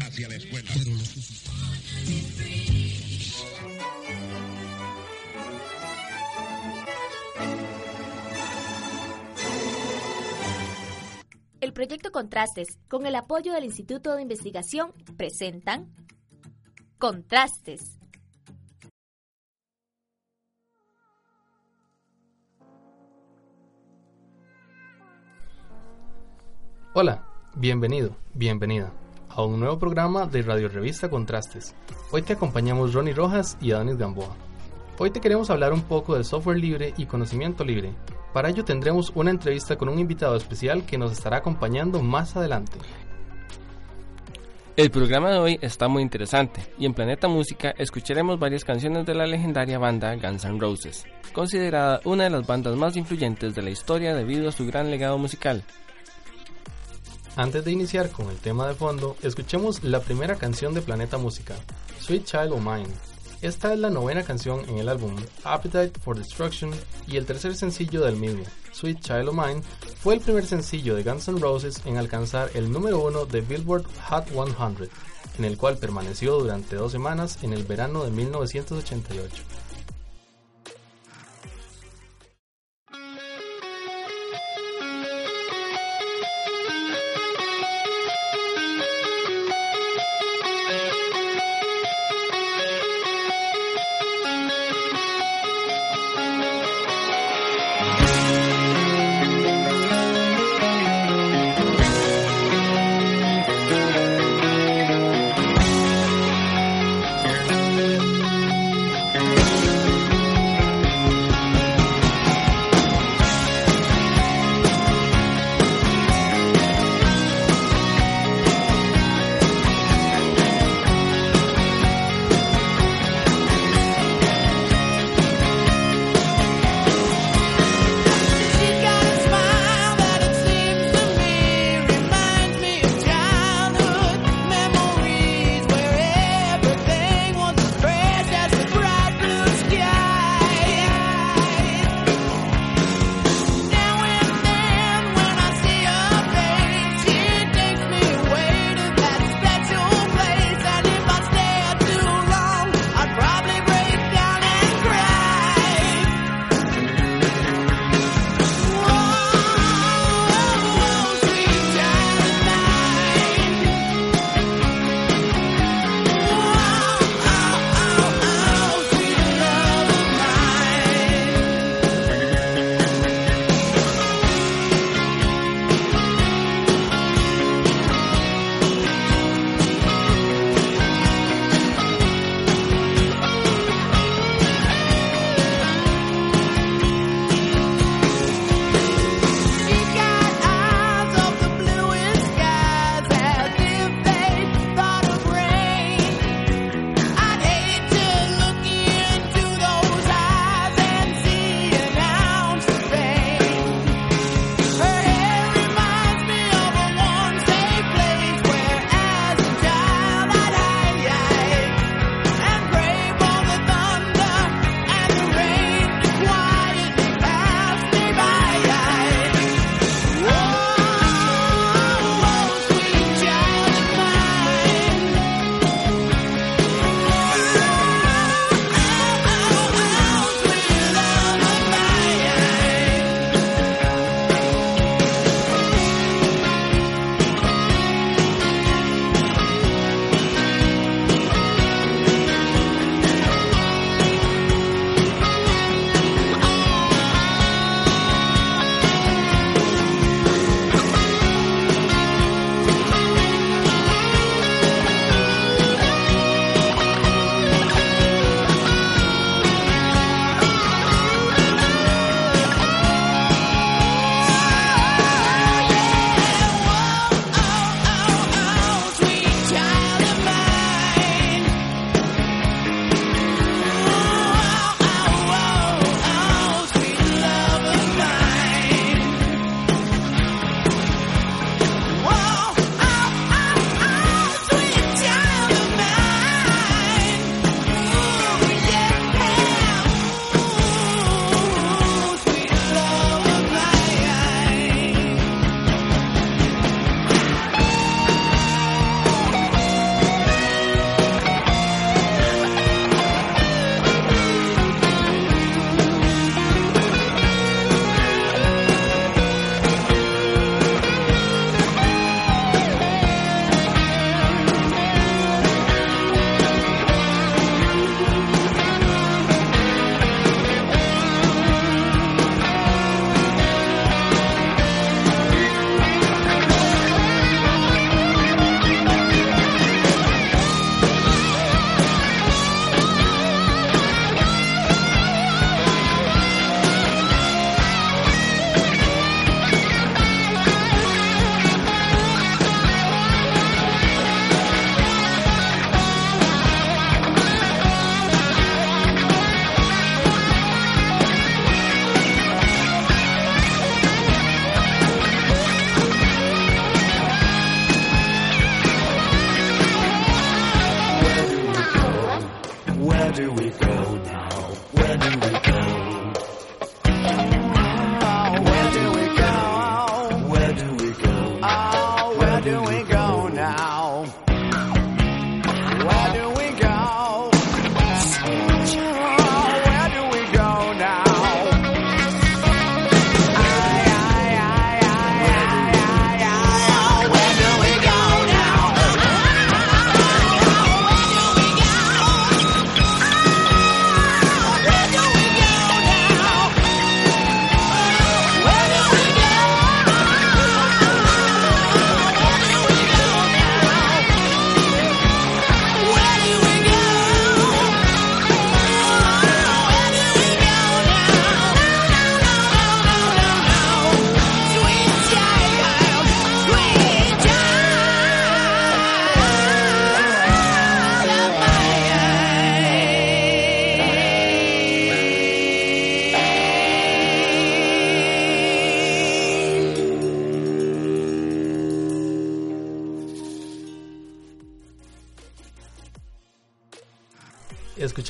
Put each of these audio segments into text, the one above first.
hacia la escuela. El proyecto Contrastes, con el apoyo del Instituto de Investigación, presentan Contrastes. Hola, bienvenido, bienvenida a un nuevo programa de Radio Revista Contrastes. Hoy te acompañamos Ronnie Rojas y Adonis Gamboa. Hoy te queremos hablar un poco de software libre y conocimiento libre. Para ello tendremos una entrevista con un invitado especial que nos estará acompañando más adelante. El programa de hoy está muy interesante y en Planeta Música escucharemos varias canciones de la legendaria banda Guns N' Roses, considerada una de las bandas más influyentes de la historia debido a su gran legado musical. Antes de iniciar con el tema de fondo, escuchemos la primera canción de Planeta Música, Sweet Child O' Mine. Esta es la novena canción en el álbum Appetite for Destruction y el tercer sencillo del mismo, Sweet Child O' Mine, fue el primer sencillo de Guns N' Roses en alcanzar el número uno de Billboard Hot 100, en el cual permaneció durante dos semanas en el verano de 1988.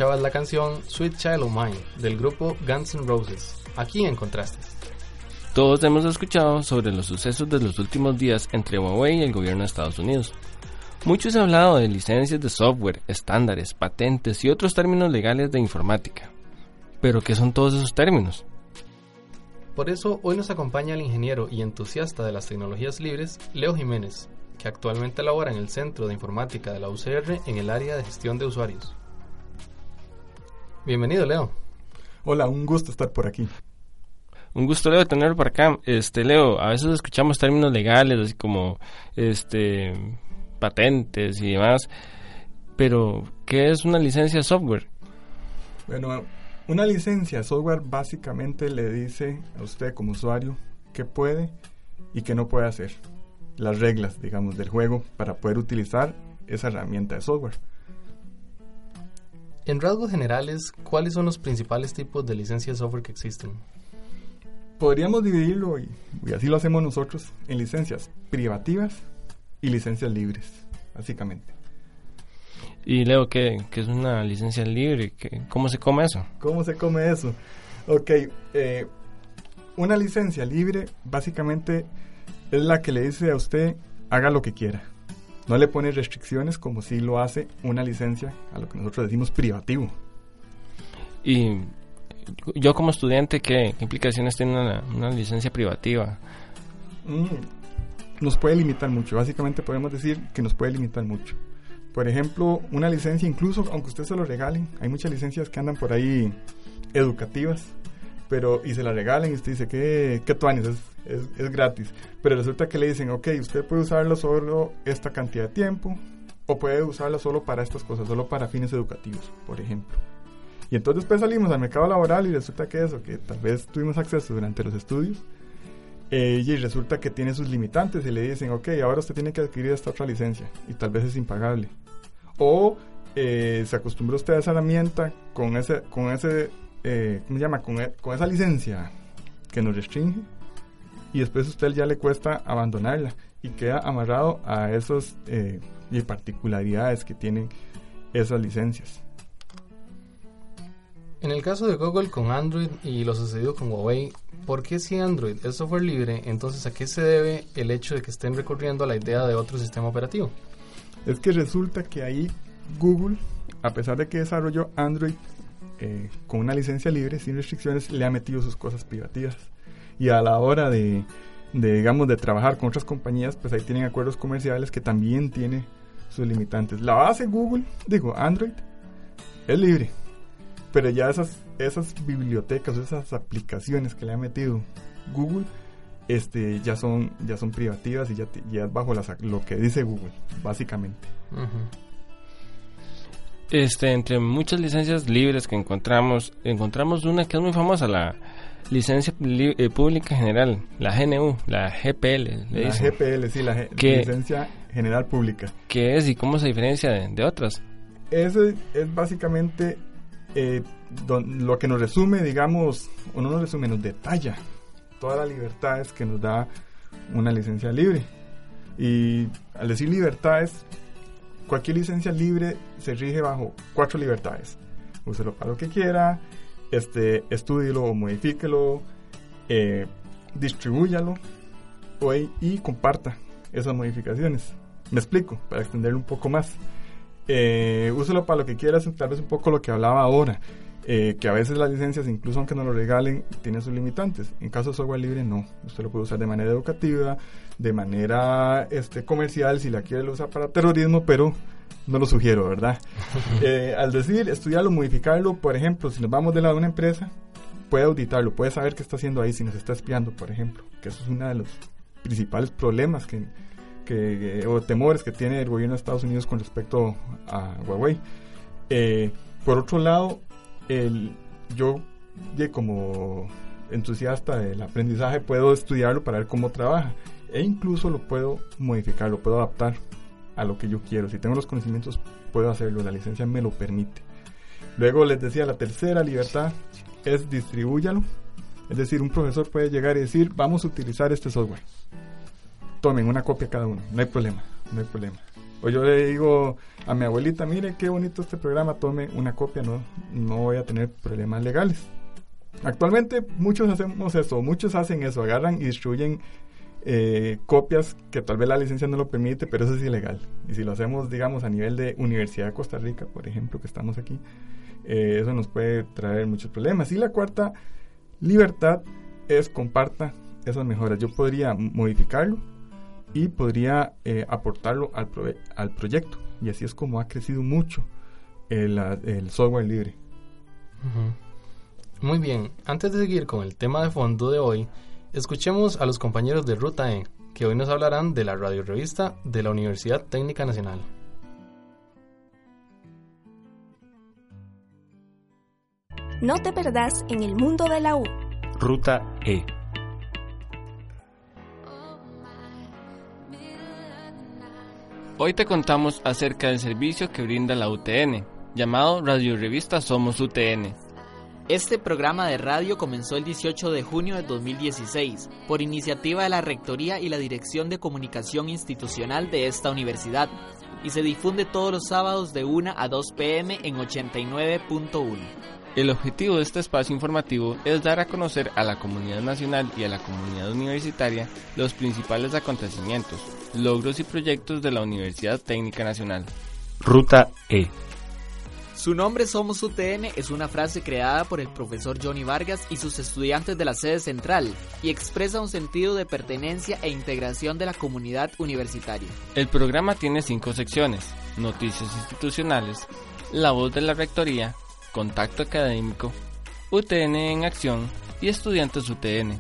Escuchabas la canción Sweet Child of Mine del grupo Guns N' Roses, aquí en Contrastes. Todos hemos escuchado sobre los sucesos de los últimos días entre Huawei y el gobierno de Estados Unidos. Muchos han hablado de licencias de software, estándares, patentes y otros términos legales de informática. Pero, ¿qué son todos esos términos? Por eso hoy nos acompaña el ingeniero y entusiasta de las tecnologías libres, Leo Jiménez, que actualmente labora en el Centro de Informática de la UCR en el área de gestión de usuarios. Bienvenido, Leo. Hola, un gusto estar por aquí. Un gusto, Leo, tenerlo por acá. Este, Leo, a veces escuchamos términos legales, así como este patentes y demás. Pero, ¿qué es una licencia de software? Bueno, una licencia de software básicamente le dice a usted como usuario qué puede y qué no puede hacer. Las reglas, digamos, del juego para poder utilizar esa herramienta de software. En rasgos generales, ¿cuáles son los principales tipos de licencias de software que existen? Podríamos dividirlo, y, y así lo hacemos nosotros, en licencias privativas y licencias libres, básicamente. Y Leo, ¿qué, qué es una licencia libre? ¿Qué, ¿Cómo se come eso? ¿Cómo se come eso? Ok, eh, una licencia libre básicamente es la que le dice a usted haga lo que quiera. No le pone restricciones como si lo hace una licencia a lo que nosotros decimos privativo. Y yo como estudiante, ¿qué, qué implicaciones tiene una, una licencia privativa? Mm, nos puede limitar mucho. Básicamente podemos decir que nos puede limitar mucho. Por ejemplo, una licencia, incluso aunque usted se lo regalen, hay muchas licencias que andan por ahí educativas, pero y se la regalen y usted dice que, que tuanis, es, es, es gratis. Pero resulta que le dicen, ok, usted puede usarlo solo esta cantidad de tiempo, o puede usarlo solo para estas cosas, solo para fines educativos, por ejemplo. Y entonces después salimos al mercado laboral y resulta que eso, que tal vez tuvimos acceso durante los estudios, eh, y resulta que tiene sus limitantes y le dicen, ok, ahora usted tiene que adquirir esta otra licencia y tal vez es impagable. O eh, se acostumbró usted a esa herramienta con ese, con ese eh, ¿cómo se llama? Con, e- con esa licencia que nos restringe y después a usted ya le cuesta abandonarla y queda amarrado a esas eh, particularidades que tienen esas licencias. En el caso de Google con Android y lo sucedido con Huawei, ¿por qué si Android es software libre, entonces a qué se debe el hecho de que estén recurriendo a la idea de otro sistema operativo? Es que resulta que ahí Google, a pesar de que desarrolló Android eh, con una licencia libre, sin restricciones, le ha metido sus cosas privativas. Y a la hora de, de, digamos, de trabajar con otras compañías, pues ahí tienen acuerdos comerciales que también tiene sus limitantes. La base Google, digo, Android, es libre. Pero ya esas, esas bibliotecas, esas aplicaciones que le ha metido Google, este, ya son, ya son privativas y ya, ya bajo las- lo que dice Google, básicamente. Este, entre muchas licencias libres que encontramos, encontramos una que es muy famosa, la licencia li- eh, pública general, la GNU, la GPL, le La dicen. GPL, sí, la licencia general pública. ¿Qué es y cómo se diferencia de, de otras? Eso es básicamente eh, don- lo que nos resume, digamos, o no nos resume, nos detalla todas las libertades que nos da una licencia libre. Y al decir libertades, cualquier licencia libre se rige bajo cuatro libertades. Úselo para lo que quiera, este, o modifíquelo, eh, distribúyalo o- y comparta esas modificaciones. Me explico, para extenderlo un poco más. Eh, úselo para lo que quieras, tal vez un poco lo que hablaba ahora, eh, que a veces las licencias, incluso aunque no lo regalen, tienen sus limitantes. En caso de software libre, no. Usted lo puede usar de manera educativa, de manera este, comercial, si la quiere lo usa para terrorismo, pero no lo sugiero, ¿verdad? Eh, al decir estudiarlo, modificarlo, por ejemplo, si nos vamos de lado de una empresa, puede auditarlo, puede saber qué está haciendo ahí, si nos está espiando, por ejemplo, que eso es uno de los principales problemas que, que, o temores que tiene el gobierno de Estados Unidos con respecto a Huawei. Eh, por otro lado, el, yo como entusiasta del aprendizaje puedo estudiarlo para ver cómo trabaja e incluso lo puedo modificar, lo puedo adaptar a lo que yo quiero. Si tengo los conocimientos, puedo hacerlo, la licencia me lo permite. Luego les decía, la tercera libertad es distribúyalo. Es decir, un profesor puede llegar y decir, vamos a utilizar este software. Tomen una copia cada uno, no hay problema, no hay problema. O yo le digo a mi abuelita, mire qué bonito este programa, tome una copia, no, no voy a tener problemas legales. Actualmente muchos hacemos eso, muchos hacen eso, agarran y distribuyen eh, copias que tal vez la licencia no lo permite, pero eso es ilegal. Y si lo hacemos, digamos, a nivel de Universidad de Costa Rica, por ejemplo, que estamos aquí, eh, eso nos puede traer muchos problemas. Y la cuarta libertad es comparta esas mejoras. Yo podría modificarlo y podría eh, aportarlo al, prove- al proyecto. Y así es como ha crecido mucho el, ah, el software libre. Muy bien, antes de seguir con el tema de fondo de hoy, escuchemos a los compañeros de Ruta E, que hoy nos hablarán de la radio revista de la Universidad Técnica Nacional. No te perdás en el mundo de la U. Ruta E. Hoy te contamos acerca del servicio que brinda la UTN, llamado Radio Revista Somos UTN. Este programa de radio comenzó el 18 de junio de 2016 por iniciativa de la Rectoría y la Dirección de Comunicación Institucional de esta universidad y se difunde todos los sábados de 1 a 2 pm en 89.1. El objetivo de este espacio informativo es dar a conocer a la comunidad nacional y a la comunidad universitaria los principales acontecimientos, logros y proyectos de la Universidad Técnica Nacional. Ruta E. Su nombre Somos UTN es una frase creada por el profesor Johnny Vargas y sus estudiantes de la sede central y expresa un sentido de pertenencia e integración de la comunidad universitaria. El programa tiene cinco secciones, noticias institucionales, la voz de la rectoría, contacto académico, UTN en acción y estudiantes UTN.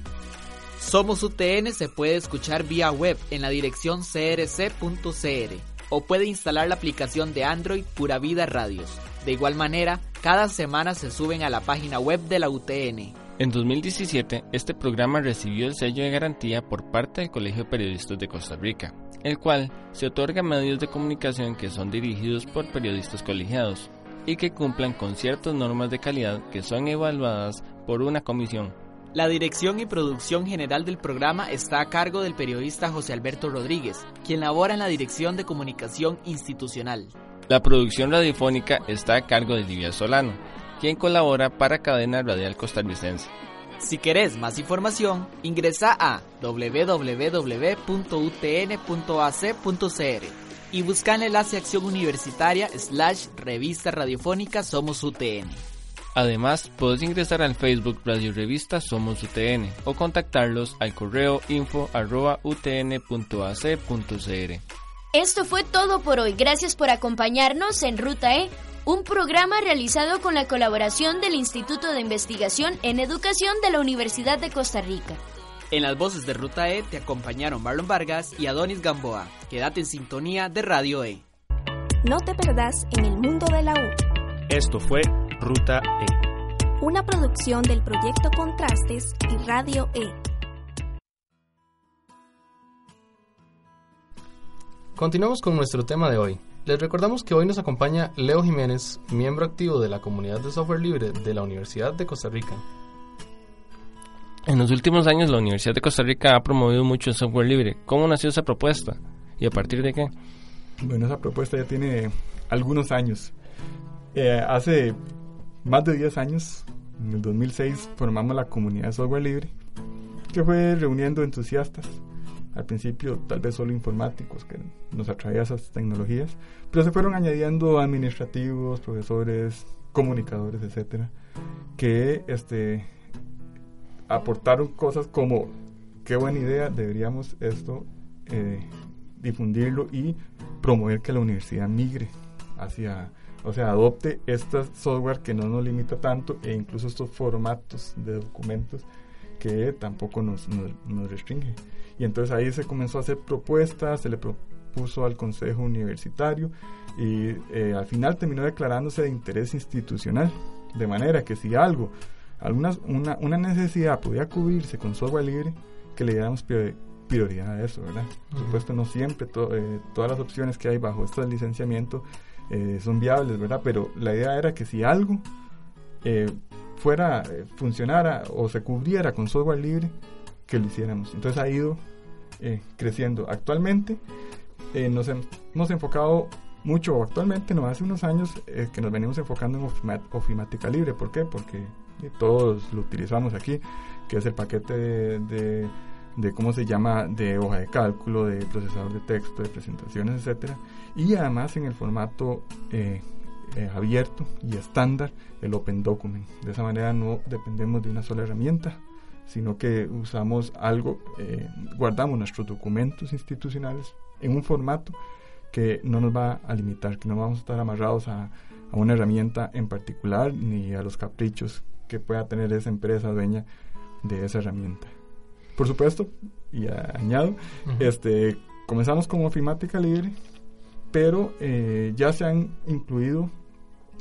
Somos UTN se puede escuchar vía web en la dirección crc.cr o puede instalar la aplicación de Android Pura Vida Radios. De igual manera, cada semana se suben a la página web de la UTN. En 2017, este programa recibió el sello de garantía por parte del Colegio de Periodistas de Costa Rica, el cual se otorga a medios de comunicación que son dirigidos por periodistas colegiados y que cumplan con ciertas normas de calidad que son evaluadas por una comisión. La dirección y producción general del programa está a cargo del periodista José Alberto Rodríguez, quien labora en la Dirección de Comunicación Institucional. La producción radiofónica está a cargo de Livia Solano, quien colabora para Cadena Radial Costarricense. Si querés más información, ingresa a www.utn.ac.cr y busca en el enlace Acción Universitaria slash revista radiofónica Somos UTN. Además, puedes ingresar al Facebook Radio Revista Somos UTN o contactarlos al correo info arroba utn.ac.cr. Esto fue todo por hoy. Gracias por acompañarnos en Ruta E, un programa realizado con la colaboración del Instituto de Investigación en Educación de la Universidad de Costa Rica. En las voces de Ruta E te acompañaron Marlon Vargas y Adonis Gamboa. Quédate en sintonía de Radio E. No te perdás en el mundo de la U. Esto fue Ruta E. Una producción del proyecto Contrastes y Radio E. Continuamos con nuestro tema de hoy. Les recordamos que hoy nos acompaña Leo Jiménez, miembro activo de la comunidad de software libre de la Universidad de Costa Rica. En los últimos años, la Universidad de Costa Rica ha promovido mucho el software libre. ¿Cómo nació esa propuesta? ¿Y a partir de qué? Bueno, esa propuesta ya tiene algunos años. Eh, hace más de 10 años, en el 2006, formamos la comunidad de software libre, que fue reuniendo entusiastas Al principio tal vez solo informáticos que nos atraían esas tecnologías, pero se fueron añadiendo administrativos, profesores, comunicadores, etcétera, que este aportaron cosas como qué buena idea, deberíamos esto eh, difundirlo y promover que la universidad migre hacia, o sea, adopte este software que no nos limita tanto e incluso estos formatos de documentos que tampoco nos, nos, restringe. Y entonces ahí se comenzó a hacer propuestas, se le propuso al Consejo Universitario y eh, al final terminó declarándose de interés institucional, de manera que si algo, alguna, una, una necesidad podía cubrirse con software libre, que le diéramos priori- prioridad a eso, ¿verdad? Por supuesto, no siempre to- eh, todas las opciones que hay bajo este licenciamiento eh, son viables, ¿verdad? Pero la idea era que si algo eh, fuera, funcionara o se cubriera con software libre, que lo hiciéramos. Entonces ha ido creciendo. Actualmente nos hem- hemos enfocado mucho, actualmente, no hace unos años, que nos venimos enfocando en ofimática libre. ¿Por qué? Porque todos lo utilizamos aquí, que es el paquete de cómo se llama, de hoja de cálculo, de procesador de texto, de presentaciones, etcétera, y además en el formato eh, eh, abierto y estándar, el Open Document. De esa manera no dependemos de una sola herramienta, sino que usamos algo, eh, guardamos nuestros documentos institucionales en un formato que no nos va a limitar, que no vamos a estar amarrados a, a una herramienta en particular ni a los caprichos que pueda tener esa empresa dueña de esa herramienta. Por supuesto, y añado, este, comenzamos con ofimática libre, pero eh, ya se han incluido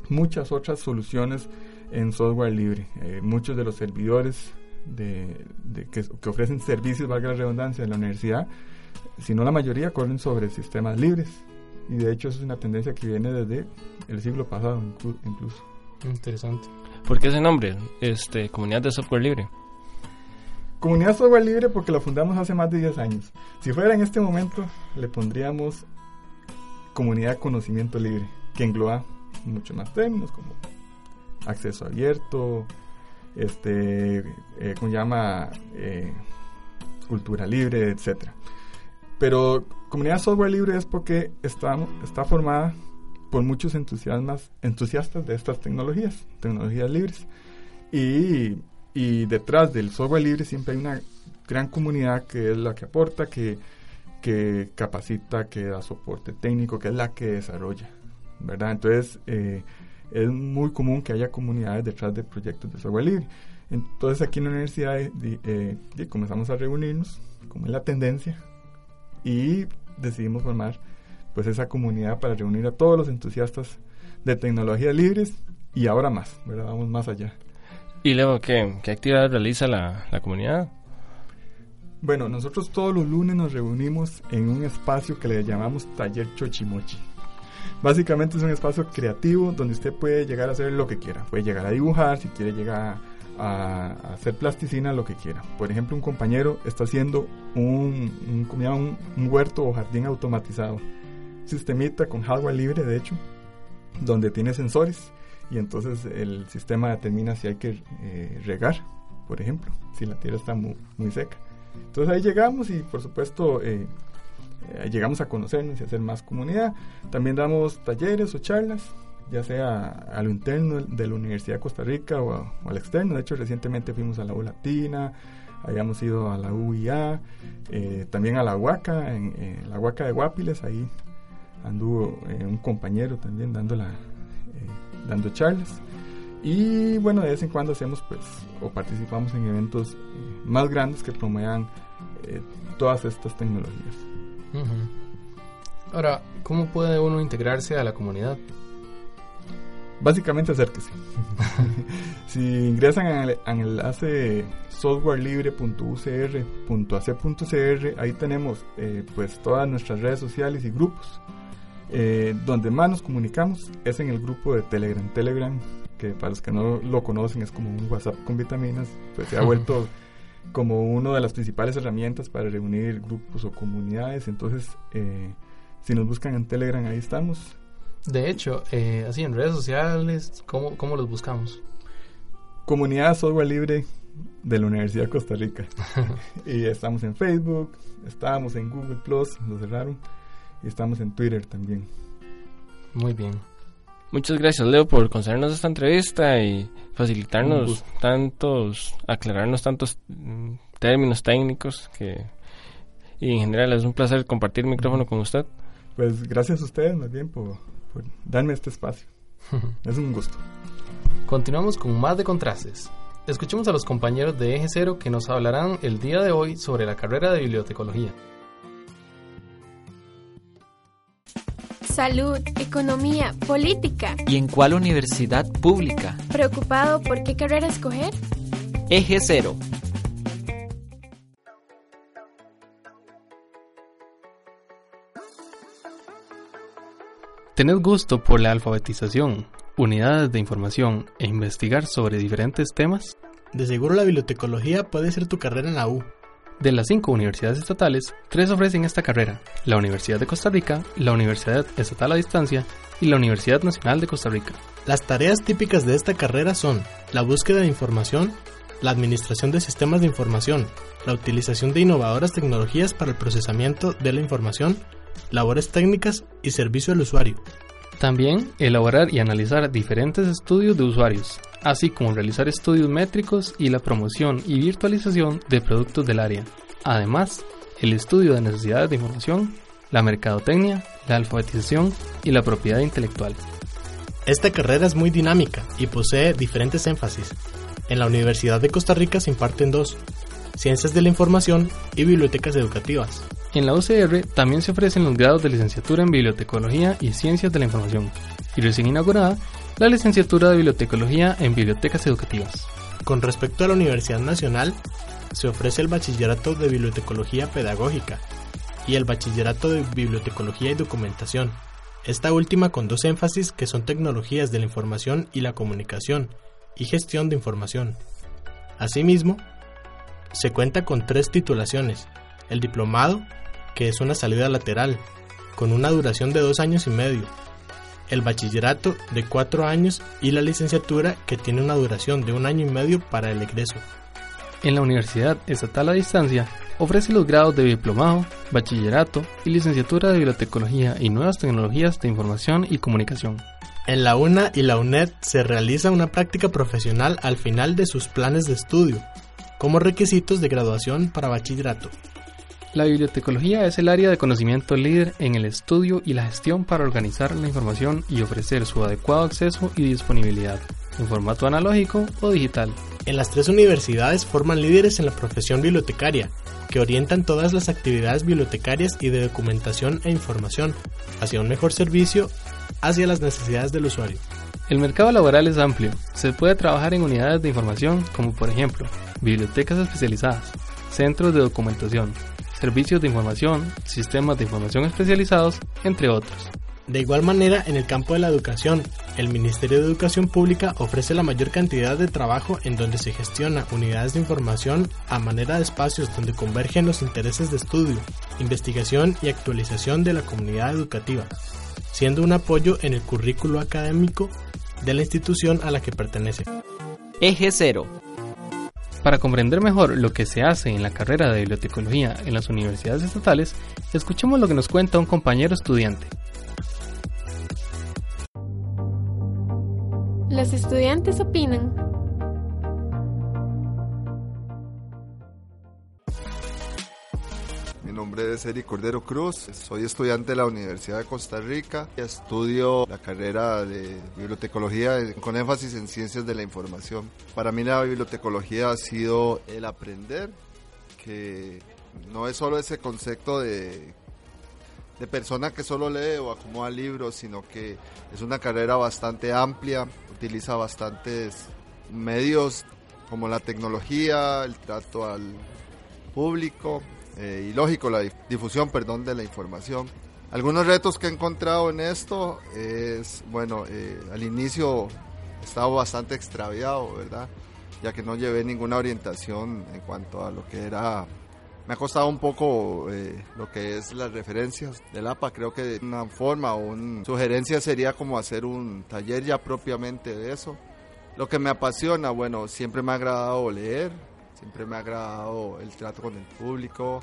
muchas otras soluciones en software libre. Eh, muchos de los servidores de, de que, que ofrecen servicios, valga la redundancia, de la universidad, si no la mayoría, corren sobre sistemas libres. Y de hecho eso es una tendencia que viene desde el siglo pasado inclu- incluso. Interesante. ¿Por qué ese nombre? Este, Comunidad de Software Libre. Comunidad Software Libre porque la fundamos hace más de 10 años. Si fuera en este momento, le pondríamos Comunidad Conocimiento Libre, que engloba muchos más términos como acceso abierto, este, eh, ¿cómo se llama? Eh, cultura libre, etcétera. Pero Comunidad Software Libre es porque está, está formada por muchos entusiasmas, entusiastas de estas tecnologías, tecnologías libres. Y, y detrás del software libre siempre hay una gran comunidad que es la que aporta, que, que capacita, que da soporte técnico, que es la que desarrolla, ¿verdad? Entonces, eh, es muy común que haya comunidades detrás de proyectos de software libre. Entonces, aquí en la universidad eh, eh, comenzamos a reunirnos, como es la tendencia, y decidimos formar pues esa comunidad para reunir a todos los entusiastas de tecnologías libres y ahora más, ¿verdad? Vamos más allá. ¿Y luego qué, qué actividades realiza la, la comunidad? Bueno, nosotros todos los lunes nos reunimos en un espacio que le llamamos Taller Chochimochi. Básicamente es un espacio creativo donde usted puede llegar a hacer lo que quiera. Puede llegar a dibujar, si quiere llegar a, a hacer plasticina, lo que quiera. Por ejemplo, un compañero está haciendo un, un, un huerto o jardín automatizado. Sistemita con hardware libre, de hecho, donde tiene sensores y entonces el sistema determina si hay que eh, regar, por ejemplo, si la tierra está mu- muy seca. Entonces ahí llegamos y por supuesto eh, eh, llegamos a conocernos y a hacer más comunidad. También damos talleres o charlas, ya sea a lo interno de la Universidad de Costa Rica o, al externo. De hecho, recientemente fuimos a la U Latina, habíamos ido a la UIA, también a la Huaca, en, la Huaca de Guapiles, ahí anduvo eh, un compañero también dando, la, eh, dando charlas. Y bueno, de vez en cuando hacemos pues o participamos en eventos eh, más grandes que promuevan todas estas tecnologías. Ahora, ¿cómo puede uno integrarse a la comunidad? Básicamente acérquese. si ingresan al enlace softwarelibre.ucr.ac.cr, ahí tenemos eh, pues todas nuestras redes sociales y grupos. Eh, donde más nos comunicamos es en el grupo de Telegram. Telegram, que para los que no lo conocen es como un WhatsApp con vitaminas, pues se ha vuelto como una de las principales herramientas para reunir grupos o comunidades. Entonces, eh, si nos buscan en Telegram, ahí estamos. De hecho, eh, así en redes sociales, ¿cómo, cómo los buscamos? Comunidad Software Libre de la Universidad de Costa Rica. y estamos en Facebook, estábamos en Google Plus, lo cerraron, estamos en Twitter también. Muy bien. Muchas gracias, Leo, por concedernos esta entrevista y facilitarnos tantos, aclararnos tantos mm, términos técnicos que y en general es un placer compartir el micrófono con usted. Pues gracias a ustedes más bien por, por darme este espacio. es un gusto. Continuamos con más de contrastes. Escuchemos a los compañeros de Eje Cero que nos hablarán el día de hoy sobre la carrera de bibliotecología. Salud, economía, política. ¿Y en cuál universidad pública? ¿Preocupado por qué carrera escoger? Eje Cero. ¿Tenés gusto por la alfabetización, unidades de información e investigar sobre diferentes temas? De seguro la bibliotecología puede ser tu carrera en la U. De las cinco universidades estatales, tres ofrecen esta carrera, la Universidad de Costa Rica, la Universidad Estatal a Distancia y la Universidad Nacional de Costa Rica. Las tareas típicas de esta carrera son la búsqueda de información, la administración de sistemas de información, la utilización de innovadoras tecnologías para el procesamiento de la información, labores técnicas y servicio al usuario. También elaborar y analizar diferentes estudios de usuarios, así como realizar estudios métricos y la promoción y virtualización de productos del área. Además, el estudio de necesidades de información, la mercadotecnia, la alfabetización y la propiedad intelectual. Esta carrera es muy dinámica y posee diferentes énfasis. En la Universidad de Costa Rica se imparten dos, Ciencias de la Información y Bibliotecas Educativas. En la UCR también se ofrecen los grados de licenciatura en Bibliotecología y Ciencias de la Información, y recién inaugurada la licenciatura de Bibliotecología en Bibliotecas Educativas. Con respecto a la Universidad Nacional, se ofrece el Bachillerato de Bibliotecología Pedagógica y el Bachillerato de Bibliotecología y Documentación, esta última con dos énfasis que son tecnologías de la información y la comunicación y gestión de información. Asimismo, se cuenta con tres titulaciones, el diplomado, que es una salida lateral, con una duración de dos años y medio, el bachillerato de cuatro años y la licenciatura que tiene una duración de un año y medio para el egreso. En la Universidad Estatal a Distancia ofrece los grados de diplomado, bachillerato y licenciatura de bibliotecología y nuevas tecnologías de información y comunicación. En la UNA y la UNED se realiza una práctica profesional al final de sus planes de estudio, como requisitos de graduación para bachillerato. La bibliotecología es el área de conocimiento líder en el estudio y la gestión para organizar la información y ofrecer su adecuado acceso y disponibilidad, en formato analógico o digital. En las tres universidades forman líderes en la profesión bibliotecaria, que orientan todas las actividades bibliotecarias y de documentación e información hacia un mejor servicio hacia las necesidades del usuario. El mercado laboral es amplio. Se puede trabajar en unidades de información como por ejemplo bibliotecas especializadas, centros de documentación, servicios de información, sistemas de información especializados, entre otros. De igual manera, en el campo de la educación, el Ministerio de Educación Pública ofrece la mayor cantidad de trabajo en donde se gestiona unidades de información a manera de espacios donde convergen los intereses de estudio, investigación y actualización de la comunidad educativa, siendo un apoyo en el currículo académico de la institución a la que pertenece. Eje Cero. Para comprender mejor lo que se hace en la carrera de bibliotecología en las universidades estatales, escuchemos lo que nos cuenta un compañero estudiante. Los estudiantes opinan. Nombre es Eric Cordero Cruz, soy estudiante de la Universidad de Costa Rica, estudio la carrera de bibliotecología con énfasis en ciencias de la información. Para mí la bibliotecología ha sido el aprender, que no es solo ese concepto de, de persona que solo lee o acomoda libros, sino que es una carrera bastante amplia, utiliza bastantes medios como la tecnología, el trato al público, eh, y lógico la difusión perdón de la información. Algunos retos que he encontrado en esto es bueno eh, al inicio estaba bastante extraviado verdad ya que no llevé ninguna orientación en cuanto a lo que era me ha costado un poco eh, lo que es las referencias del APA creo que una forma o una sugerencia sería como hacer un taller ya propiamente de eso. Lo que me apasiona, bueno, siempre me ha agradado leer, siempre me ha agradado el trato con el público,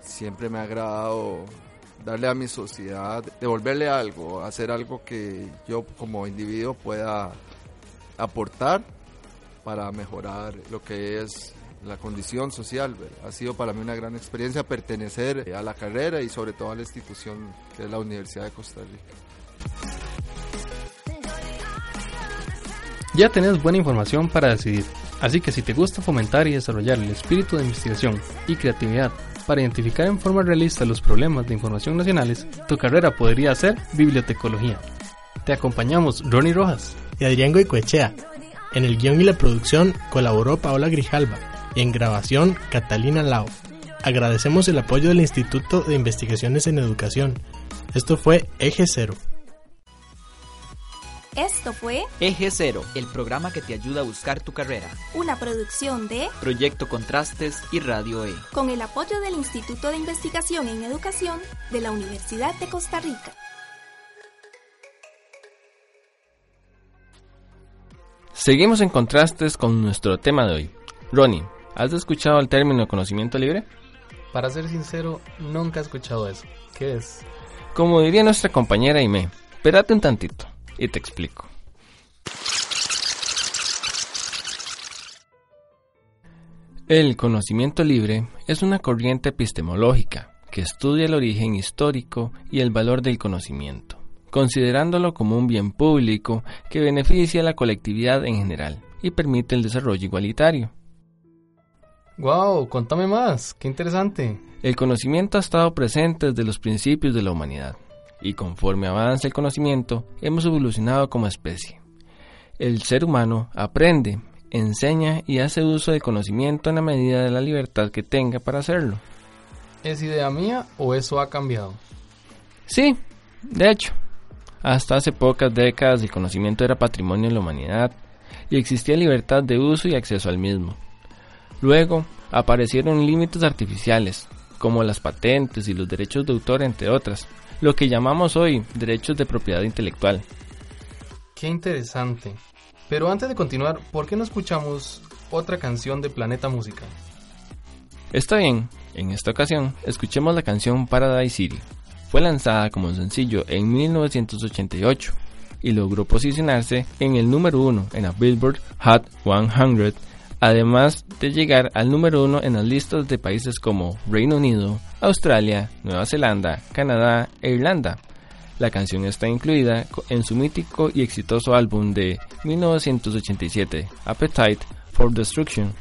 siempre me ha agradado darle a mi sociedad, devolverle algo, hacer algo que yo como individuo pueda aportar para mejorar lo que es la condición social. Ha sido para mí una gran experiencia pertenecer a la carrera y sobre todo a la institución que es la Universidad de Costa Rica. Ya tenés buena información para decidir, así que si te gusta fomentar y desarrollar el espíritu de investigación y creatividad para identificar en forma realista los problemas de información nacionales, tu carrera podría ser bibliotecología. Te acompañamos Ronnie Rojas y Adrián Goicoechea. En el guion y la producción colaboró Paola Grijalva y en grabación Catalina Lau. Agradecemos el apoyo del Instituto de Investigaciones en Educación. Esto fue Eje Cero. Esto fue Eje Cero, el programa que te ayuda a buscar tu carrera. una producción de Proyecto Contrastes y Radio E. con el apoyo del Instituto de Investigación en Educación de la Universidad de Costa Rica. Seguimos en contrastes con nuestro tema de hoy. Ronnie, ¿has escuchado el término conocimiento libre? Para ser sincero, nunca he escuchado eso. ¿Qué es? Como diría nuestra compañera Ime, espérate un tantito y te explico. El conocimiento libre es una corriente epistemológica que estudia el origen histórico y el valor del conocimiento, considerándolo como un bien público que beneficia a la colectividad en general y permite el desarrollo igualitario. ¡Wow! Contame más. ¡Qué interesante! El conocimiento ha estado presente desde los principios de la humanidad, y conforme avanza el conocimiento, hemos evolucionado como especie. El ser humano aprende, enseña y hace uso del conocimiento en la medida de la libertad que tenga para hacerlo. ¿Es idea mía o eso ha cambiado? Sí, de hecho, hasta hace pocas décadas el conocimiento era patrimonio de la humanidad y existía libertad de uso y acceso al mismo. Luego aparecieron límites artificiales, como las patentes y los derechos de autor, entre otras, lo que llamamos hoy derechos de propiedad intelectual. ¡Qué interesante! Pero antes de continuar, ¿por qué no escuchamos otra canción de Planeta Música? Está bien, en esta ocasión escuchemos la canción Paradise City. Fue lanzada como sencillo en 1988 y logró posicionarse en el número uno en la Billboard Hot 100, además de llegar al número uno en las listas de países como Reino Unido, Australia, Nueva Zelanda, Canadá e Irlanda. La canción está incluida en su mítico y exitoso álbum de 1987, Appetite for Destruction.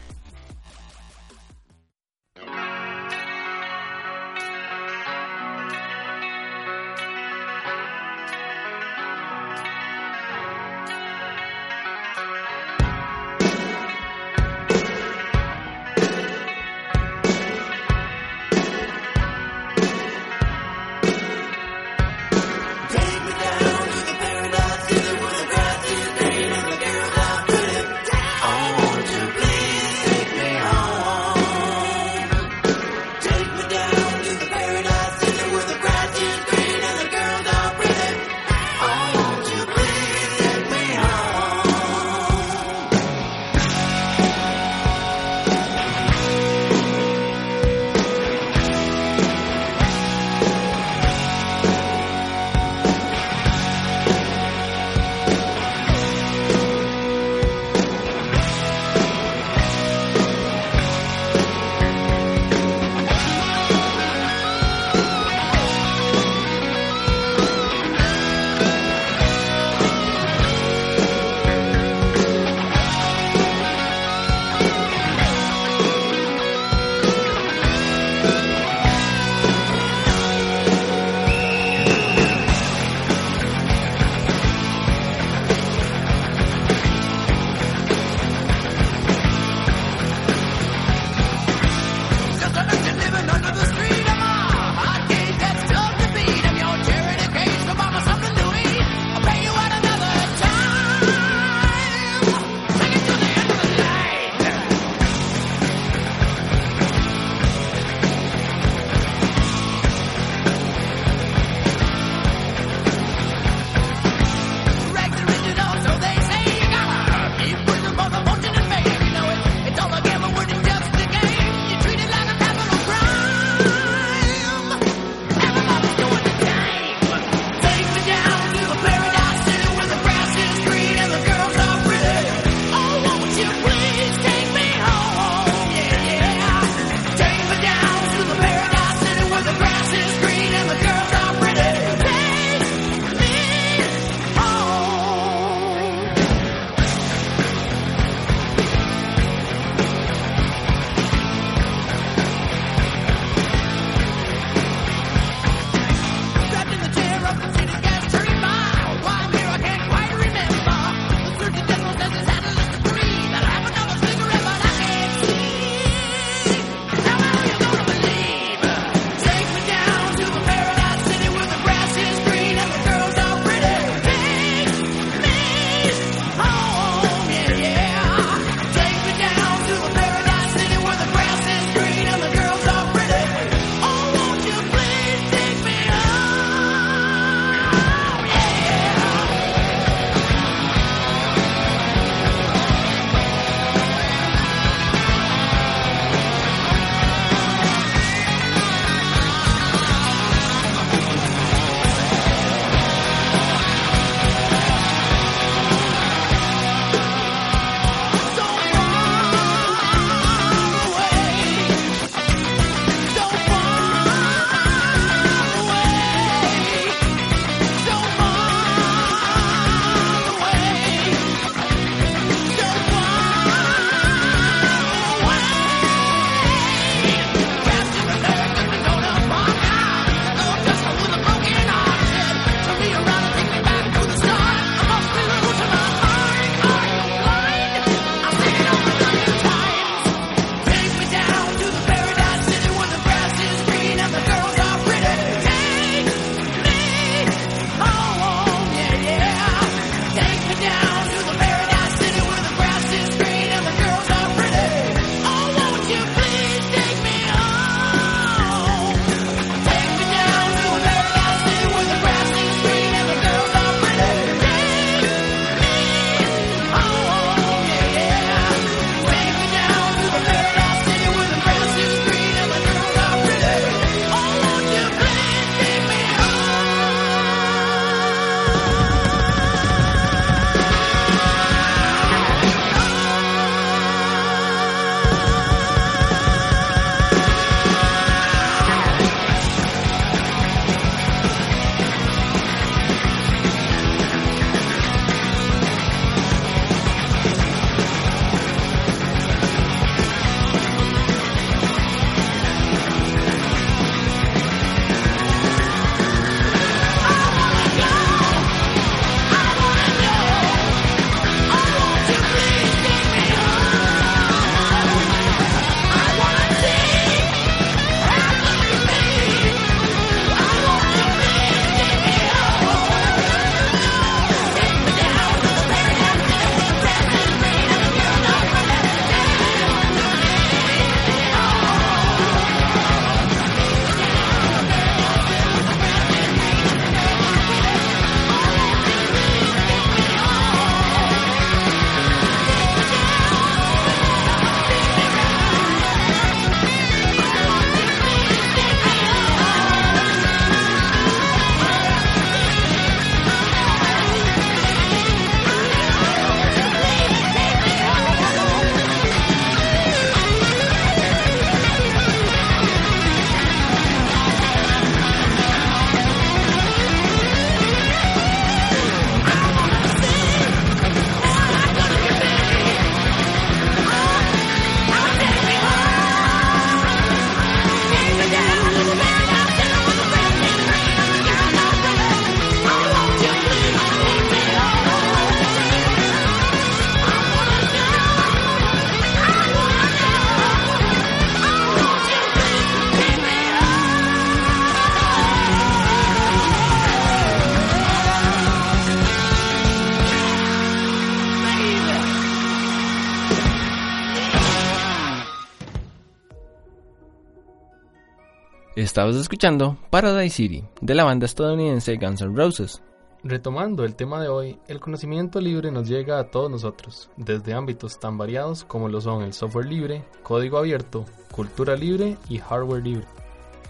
Estabas escuchando Paradise City de la banda estadounidense Guns N' Roses. Retomando el tema de hoy, el conocimiento libre nos llega a todos nosotros, desde ámbitos tan variados como lo son el software libre, código abierto, cultura libre y hardware libre.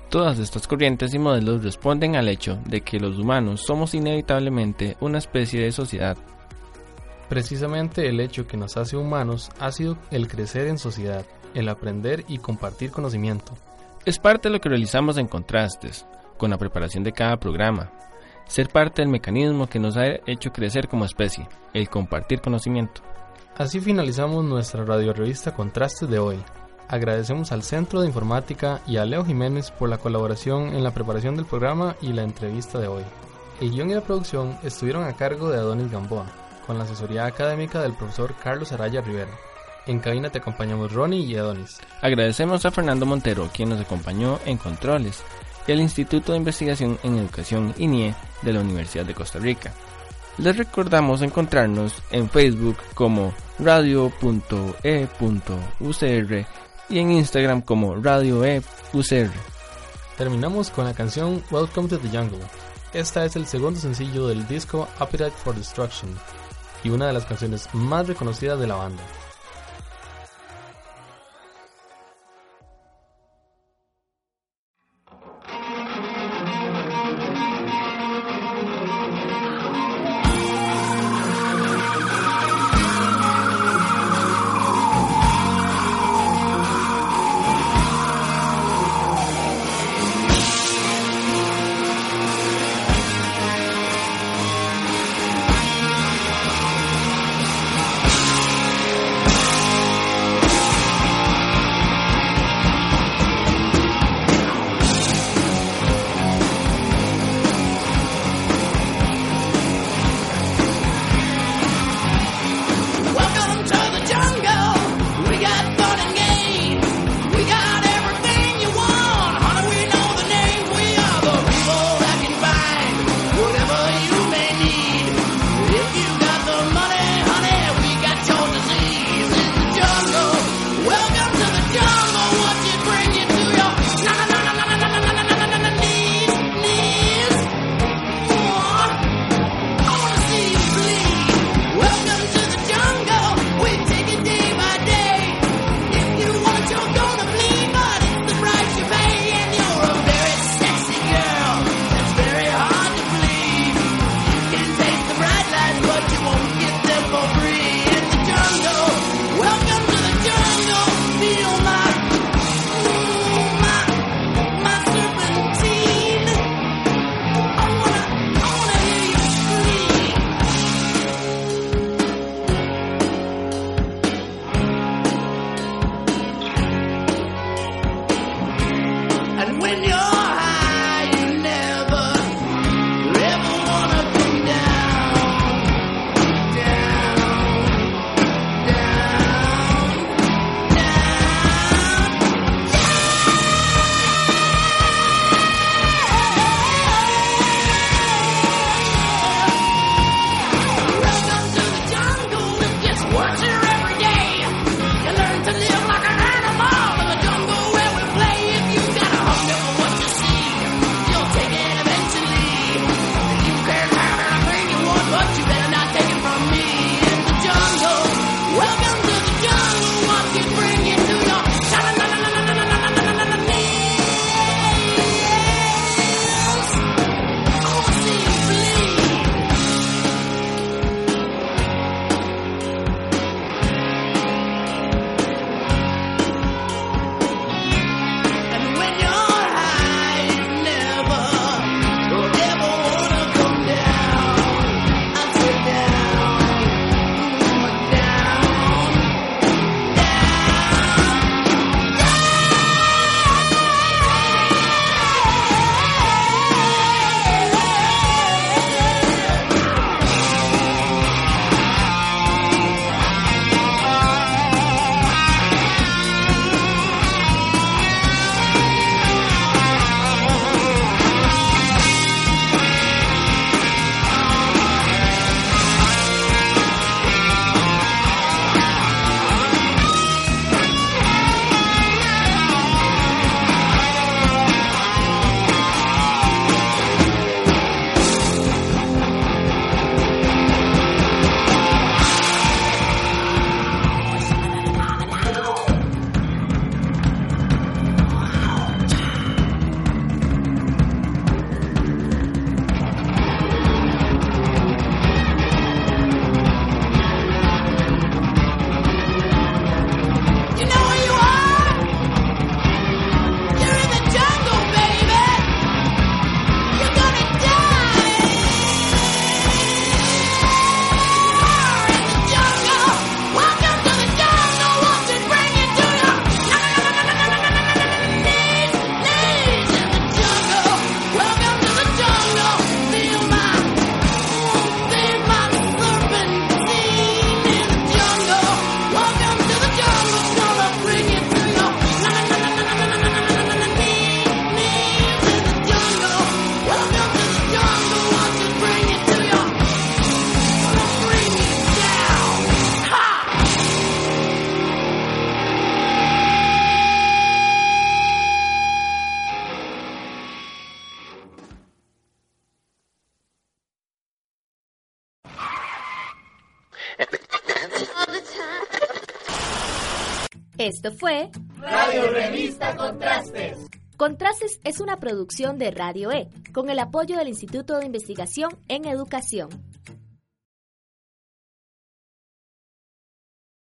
Todas estas corrientes y modelos responden al hecho de que los humanos somos inevitablemente una especie de sociedad. Precisamente el hecho que nos hace humanos ha sido el crecer en sociedad, el aprender y compartir conocimiento. Es parte de lo que realizamos en Contrastes, con la preparación de cada programa. Ser parte del mecanismo que nos ha hecho crecer como especie, el compartir conocimiento. Así finalizamos nuestra radio revista Contrastes de hoy. Agradecemos al Centro de Informática y a Leo Jiménez por la colaboración en la preparación del programa y la entrevista de hoy. El guion y la producción estuvieron a cargo de Adonis Gamboa, con la asesoría académica del profesor Carlos Araya Rivera. En cabina te acompañamos Ronnie y Adonis. Agradecemos a Fernando Montero, quien nos acompañó en controles, y al Instituto de Investigación en Educación INIE de la Universidad de Costa Rica. Les recordamos encontrarnos en Facebook como radio.e.ucr y en Instagram como radioe.ucr. Terminamos con la canción Welcome to the Jungle. Esta es el segundo sencillo del disco Appetite for Destruction y una de las canciones más reconocidas de la banda. Fue Radio Revista Contrastes. Contrastes es una producción de Radio E, con el apoyo del Instituto de Investigación en Educación.